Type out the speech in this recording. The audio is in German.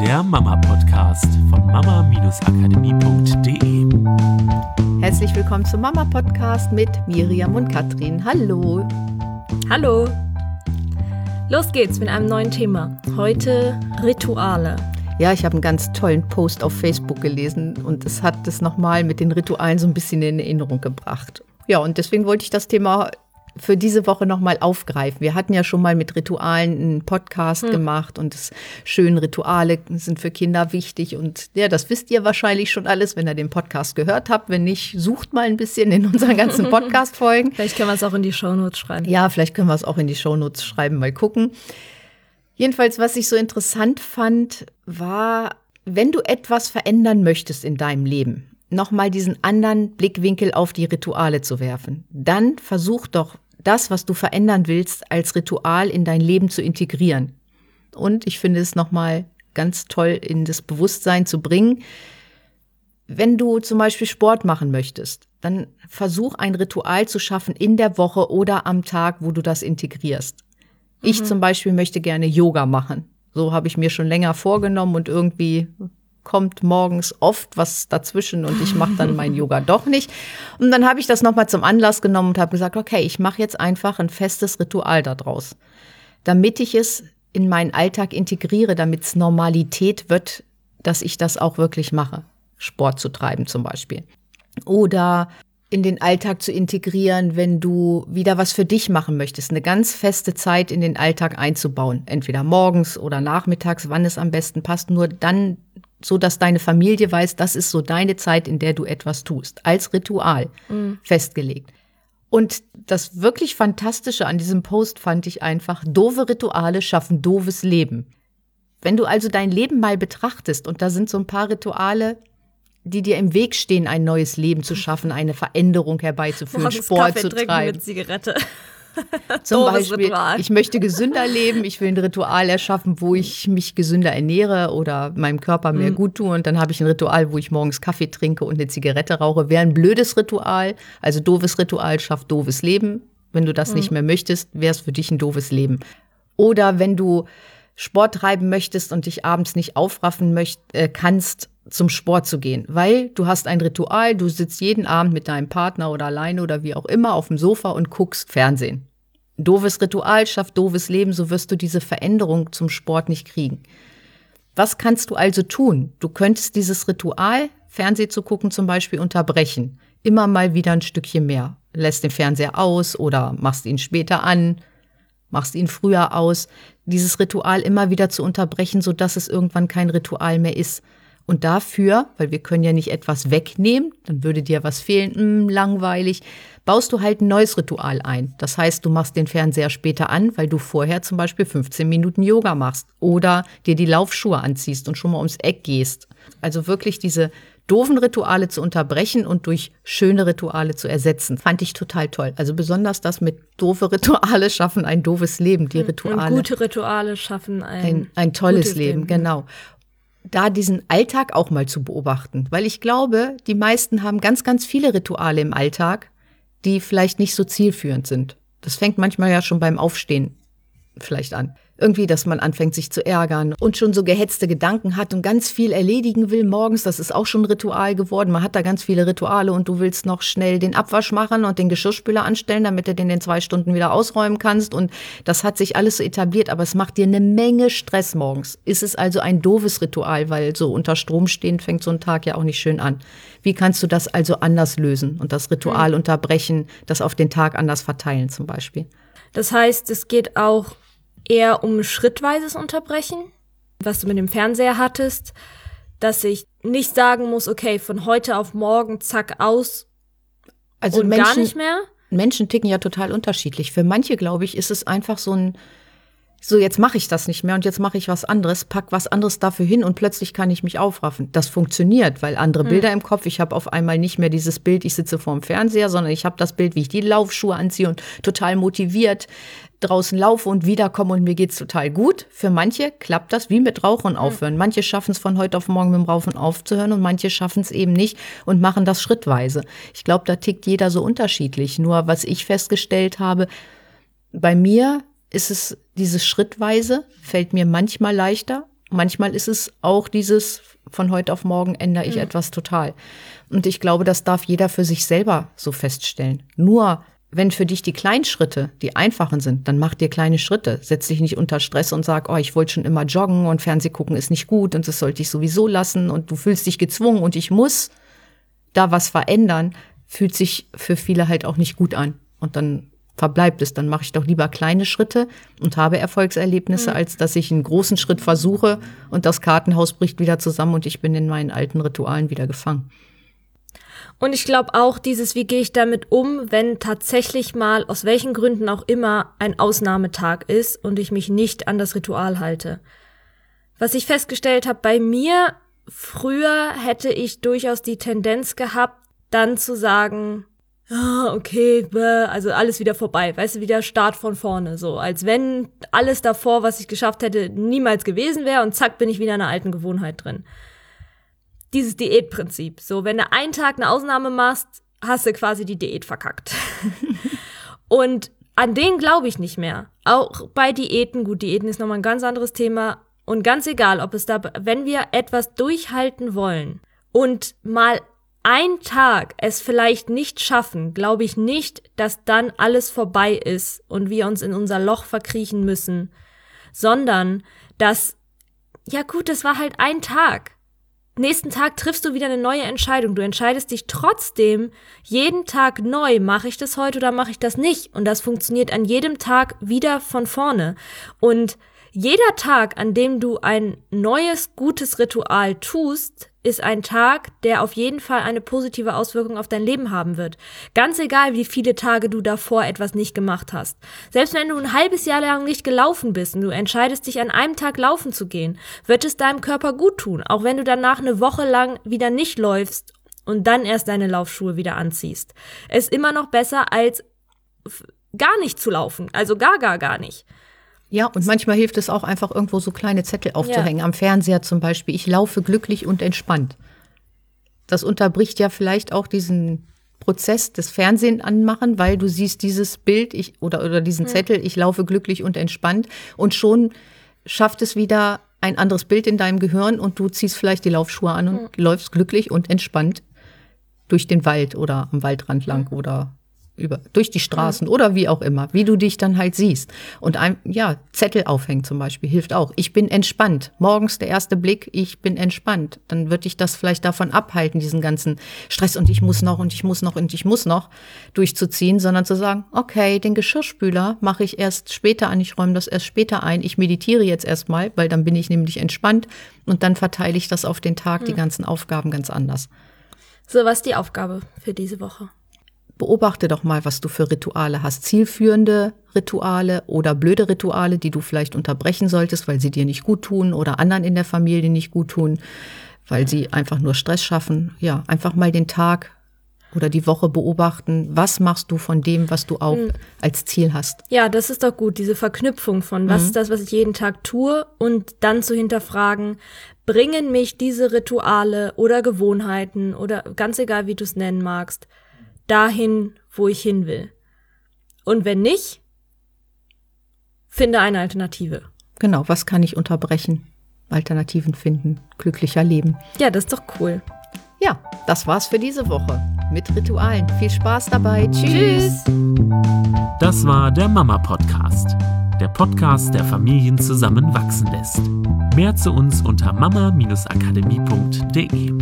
der Mama-Podcast von mama-akademie.de. Herzlich willkommen zum Mama-Podcast mit Miriam und Katrin. Hallo. Hallo. Los geht's mit einem neuen Thema. Heute Rituale. Ja, ich habe einen ganz tollen Post auf Facebook gelesen und es hat das nochmal mit den Ritualen so ein bisschen in Erinnerung gebracht. Ja, und deswegen wollte ich das Thema für diese Woche nochmal aufgreifen. Wir hatten ja schon mal mit Ritualen einen Podcast hm. gemacht und das schönen Rituale sind für Kinder wichtig. Und ja, das wisst ihr wahrscheinlich schon alles, wenn ihr den Podcast gehört habt. Wenn nicht, sucht mal ein bisschen in unseren ganzen Podcast-Folgen. vielleicht können wir es auch in die Shownotes schreiben. Ja, vielleicht können wir es auch in die Shownotes schreiben, mal gucken. Jedenfalls, was ich so interessant fand, war, wenn du etwas verändern möchtest in deinem Leben, nochmal diesen anderen Blickwinkel auf die Rituale zu werfen, dann versuch doch das, was du verändern willst, als Ritual in dein Leben zu integrieren. Und ich finde es nochmal ganz toll in das Bewusstsein zu bringen. Wenn du zum Beispiel Sport machen möchtest, dann versuch ein Ritual zu schaffen in der Woche oder am Tag, wo du das integrierst. Mhm. Ich zum Beispiel möchte gerne Yoga machen. So habe ich mir schon länger vorgenommen und irgendwie kommt morgens oft was dazwischen und ich mache dann mein Yoga doch nicht. Und dann habe ich das nochmal zum Anlass genommen und habe gesagt, okay, ich mache jetzt einfach ein festes Ritual daraus, damit ich es in meinen Alltag integriere, damit es Normalität wird, dass ich das auch wirklich mache. Sport zu treiben zum Beispiel. Oder in den Alltag zu integrieren, wenn du wieder was für dich machen möchtest, eine ganz feste Zeit in den Alltag einzubauen, entweder morgens oder nachmittags, wann es am besten passt, nur dann so dass deine Familie weiß, das ist so deine Zeit, in der du etwas tust, als Ritual mhm. festgelegt. Und das wirklich Fantastische an diesem Post fand ich einfach, doofe Rituale schaffen doofes Leben. Wenn du also dein Leben mal betrachtest und da sind so ein paar Rituale, die dir im Weg stehen, ein neues Leben zu schaffen, eine Veränderung herbeizuführen, Morgens Sport Kaffee zu treiben. Mit Zigarette. Zum Beispiel, ich möchte gesünder leben, ich will ein Ritual erschaffen, wo ich mich gesünder ernähre oder meinem Körper mehr mhm. gut tue. Und dann habe ich ein Ritual, wo ich morgens Kaffee trinke und eine Zigarette rauche. Wäre ein blödes Ritual, also doofes Ritual schafft doofes Leben. Wenn du das mhm. nicht mehr möchtest, wäre es für dich ein doofes Leben. Oder wenn du Sport treiben möchtest und dich abends nicht aufraffen möcht, äh, kannst, zum Sport zu gehen, weil du hast ein Ritual, du sitzt jeden Abend mit deinem Partner oder alleine oder wie auch immer auf dem Sofa und guckst Fernsehen. Doofes Ritual schafft doofes Leben, so wirst du diese Veränderung zum Sport nicht kriegen. Was kannst du also tun? Du könntest dieses Ritual, Fernsehen zu gucken zum Beispiel, unterbrechen. Immer mal wieder ein Stückchen mehr. Lässt den Fernseher aus oder machst ihn später an, machst ihn früher aus. Dieses Ritual immer wieder zu unterbrechen, sodass es irgendwann kein Ritual mehr ist. Und dafür, weil wir können ja nicht etwas wegnehmen, dann würde dir was fehlen, hm, langweilig, baust du halt ein neues Ritual ein. Das heißt, du machst den Fernseher später an, weil du vorher zum Beispiel 15 Minuten Yoga machst oder dir die Laufschuhe anziehst und schon mal ums Eck gehst. Also wirklich diese doofen Rituale zu unterbrechen und durch schöne Rituale zu ersetzen. Fand ich total toll. Also besonders das mit doofe Rituale schaffen ein doofes Leben. Die Rituale. Und gute Rituale schaffen ein, ein, ein tolles Leben, Leben. Genau da diesen Alltag auch mal zu beobachten. Weil ich glaube, die meisten haben ganz, ganz viele Rituale im Alltag, die vielleicht nicht so zielführend sind. Das fängt manchmal ja schon beim Aufstehen vielleicht an irgendwie, dass man anfängt, sich zu ärgern und schon so gehetzte Gedanken hat und ganz viel erledigen will morgens. Das ist auch schon ein Ritual geworden. Man hat da ganz viele Rituale und du willst noch schnell den Abwasch machen und den Geschirrspüler anstellen, damit du den in zwei Stunden wieder ausräumen kannst. Und das hat sich alles so etabliert, aber es macht dir eine Menge Stress morgens. Ist es also ein doofes Ritual, weil so unter Strom stehen fängt so ein Tag ja auch nicht schön an. Wie kannst du das also anders lösen und das Ritual mhm. unterbrechen, das auf den Tag anders verteilen zum Beispiel? Das heißt, es geht auch eher um schrittweises Unterbrechen, was du mit dem Fernseher hattest, dass ich nicht sagen muss, okay, von heute auf morgen, zack, aus also und Menschen, gar nicht mehr. Menschen ticken ja total unterschiedlich. Für manche, glaube ich, ist es einfach so ein, so jetzt mache ich das nicht mehr und jetzt mache ich was anderes, pack was anderes dafür hin und plötzlich kann ich mich aufraffen. Das funktioniert, weil andere hm. Bilder im Kopf, ich habe auf einmal nicht mehr dieses Bild, ich sitze vorm Fernseher, sondern ich habe das Bild, wie ich die Laufschuhe anziehe und total motiviert draußen laufe und wiederkomme und mir geht's total gut. Für manche klappt das wie mit Rauchen hm. aufhören. Manche schaffen es von heute auf morgen mit dem Rauchen aufzuhören und manche schaffen es eben nicht und machen das schrittweise. Ich glaube, da tickt jeder so unterschiedlich. Nur was ich festgestellt habe, bei mir ist es dieses schrittweise, fällt mir manchmal leichter, Manchmal ist es auch dieses, von heute auf morgen ändere ich mhm. etwas total. Und ich glaube, das darf jeder für sich selber so feststellen. Nur wenn für dich die kleinen Schritte die einfachen sind, dann mach dir kleine Schritte. Setz dich nicht unter Stress und sag, oh, ich wollte schon immer joggen und Fernseh gucken ist nicht gut und das sollte ich sowieso lassen und du fühlst dich gezwungen und ich muss da was verändern, fühlt sich für viele halt auch nicht gut an. Und dann verbleibt es. Dann mache ich doch lieber kleine Schritte und habe Erfolgserlebnisse, mhm. als dass ich einen großen Schritt versuche und das Kartenhaus bricht wieder zusammen und ich bin in meinen alten Ritualen wieder gefangen. Und ich glaube auch dieses, wie gehe ich damit um, wenn tatsächlich mal, aus welchen Gründen auch immer, ein Ausnahmetag ist und ich mich nicht an das Ritual halte. Was ich festgestellt habe bei mir, früher hätte ich durchaus die Tendenz gehabt, dann zu sagen, ah, okay, also alles wieder vorbei, weißt du, wieder Start von vorne, so, als wenn alles davor, was ich geschafft hätte, niemals gewesen wäre und zack, bin ich wieder in einer alten Gewohnheit drin. Dieses Diätprinzip, so, wenn du einen Tag eine Ausnahme machst, hast du quasi die Diät verkackt. und an den glaube ich nicht mehr. Auch bei Diäten, gut, Diäten ist nochmal ein ganz anderes Thema. Und ganz egal, ob es da, wenn wir etwas durchhalten wollen und mal ein Tag es vielleicht nicht schaffen, glaube ich nicht, dass dann alles vorbei ist und wir uns in unser Loch verkriechen müssen, sondern dass, ja gut, es war halt ein Tag. Nächsten Tag triffst du wieder eine neue Entscheidung. Du entscheidest dich trotzdem jeden Tag neu, mache ich das heute oder mache ich das nicht? Und das funktioniert an jedem Tag wieder von vorne. Und jeder Tag, an dem du ein neues, gutes Ritual tust, ist ein Tag, der auf jeden Fall eine positive Auswirkung auf dein Leben haben wird. Ganz egal, wie viele Tage du davor etwas nicht gemacht hast. Selbst wenn du ein halbes Jahr lang nicht gelaufen bist und du entscheidest dich an einem Tag laufen zu gehen, wird es deinem Körper gut tun, auch wenn du danach eine Woche lang wieder nicht läufst und dann erst deine Laufschuhe wieder anziehst. Es ist immer noch besser als gar nicht zu laufen, also gar, gar, gar nicht. Ja, und manchmal hilft es auch einfach irgendwo so kleine Zettel aufzuhängen, ja. am Fernseher zum Beispiel. Ich laufe glücklich und entspannt. Das unterbricht ja vielleicht auch diesen Prozess des Fernsehen anmachen, weil du siehst dieses Bild ich, oder, oder diesen Zettel, ich laufe glücklich und entspannt und schon schafft es wieder ein anderes Bild in deinem Gehirn und du ziehst vielleicht die Laufschuhe an und mhm. läufst glücklich und entspannt durch den Wald oder am Waldrand lang mhm. oder über, durch die Straßen ja. oder wie auch immer, wie du dich dann halt siehst. Und ein, ja, Zettel aufhängen zum Beispiel hilft auch. Ich bin entspannt. Morgens der erste Blick, ich bin entspannt. Dann wird dich das vielleicht davon abhalten, diesen ganzen Stress und ich muss noch und ich muss noch und ich muss noch durchzuziehen, sondern zu sagen, okay, den Geschirrspüler mache ich erst später an, ich räume das erst später ein, ich meditiere jetzt erstmal, weil dann bin ich nämlich entspannt und dann verteile ich das auf den Tag, mhm. die ganzen Aufgaben ganz anders. So, was ist die Aufgabe für diese Woche? Beobachte doch mal, was du für Rituale hast. Zielführende Rituale oder blöde Rituale, die du vielleicht unterbrechen solltest, weil sie dir nicht gut tun oder anderen in der Familie nicht gut tun, weil sie einfach nur Stress schaffen. Ja, einfach mal den Tag oder die Woche beobachten, was machst du von dem, was du auch mhm. als Ziel hast. Ja, das ist doch gut, diese Verknüpfung von was mhm. ist das, was ich jeden Tag tue und dann zu hinterfragen, bringen mich diese Rituale oder Gewohnheiten oder ganz egal, wie du es nennen magst, dahin, wo ich hin will. Und wenn nicht, finde eine Alternative. Genau, was kann ich unterbrechen? Alternativen finden, glücklicher leben. Ja, das ist doch cool. Ja, das war's für diese Woche mit Ritualen. Viel Spaß dabei. Tschüss. Das war der Mama Podcast. Der Podcast, der Familien zusammenwachsen lässt. Mehr zu uns unter mama-akademie.de.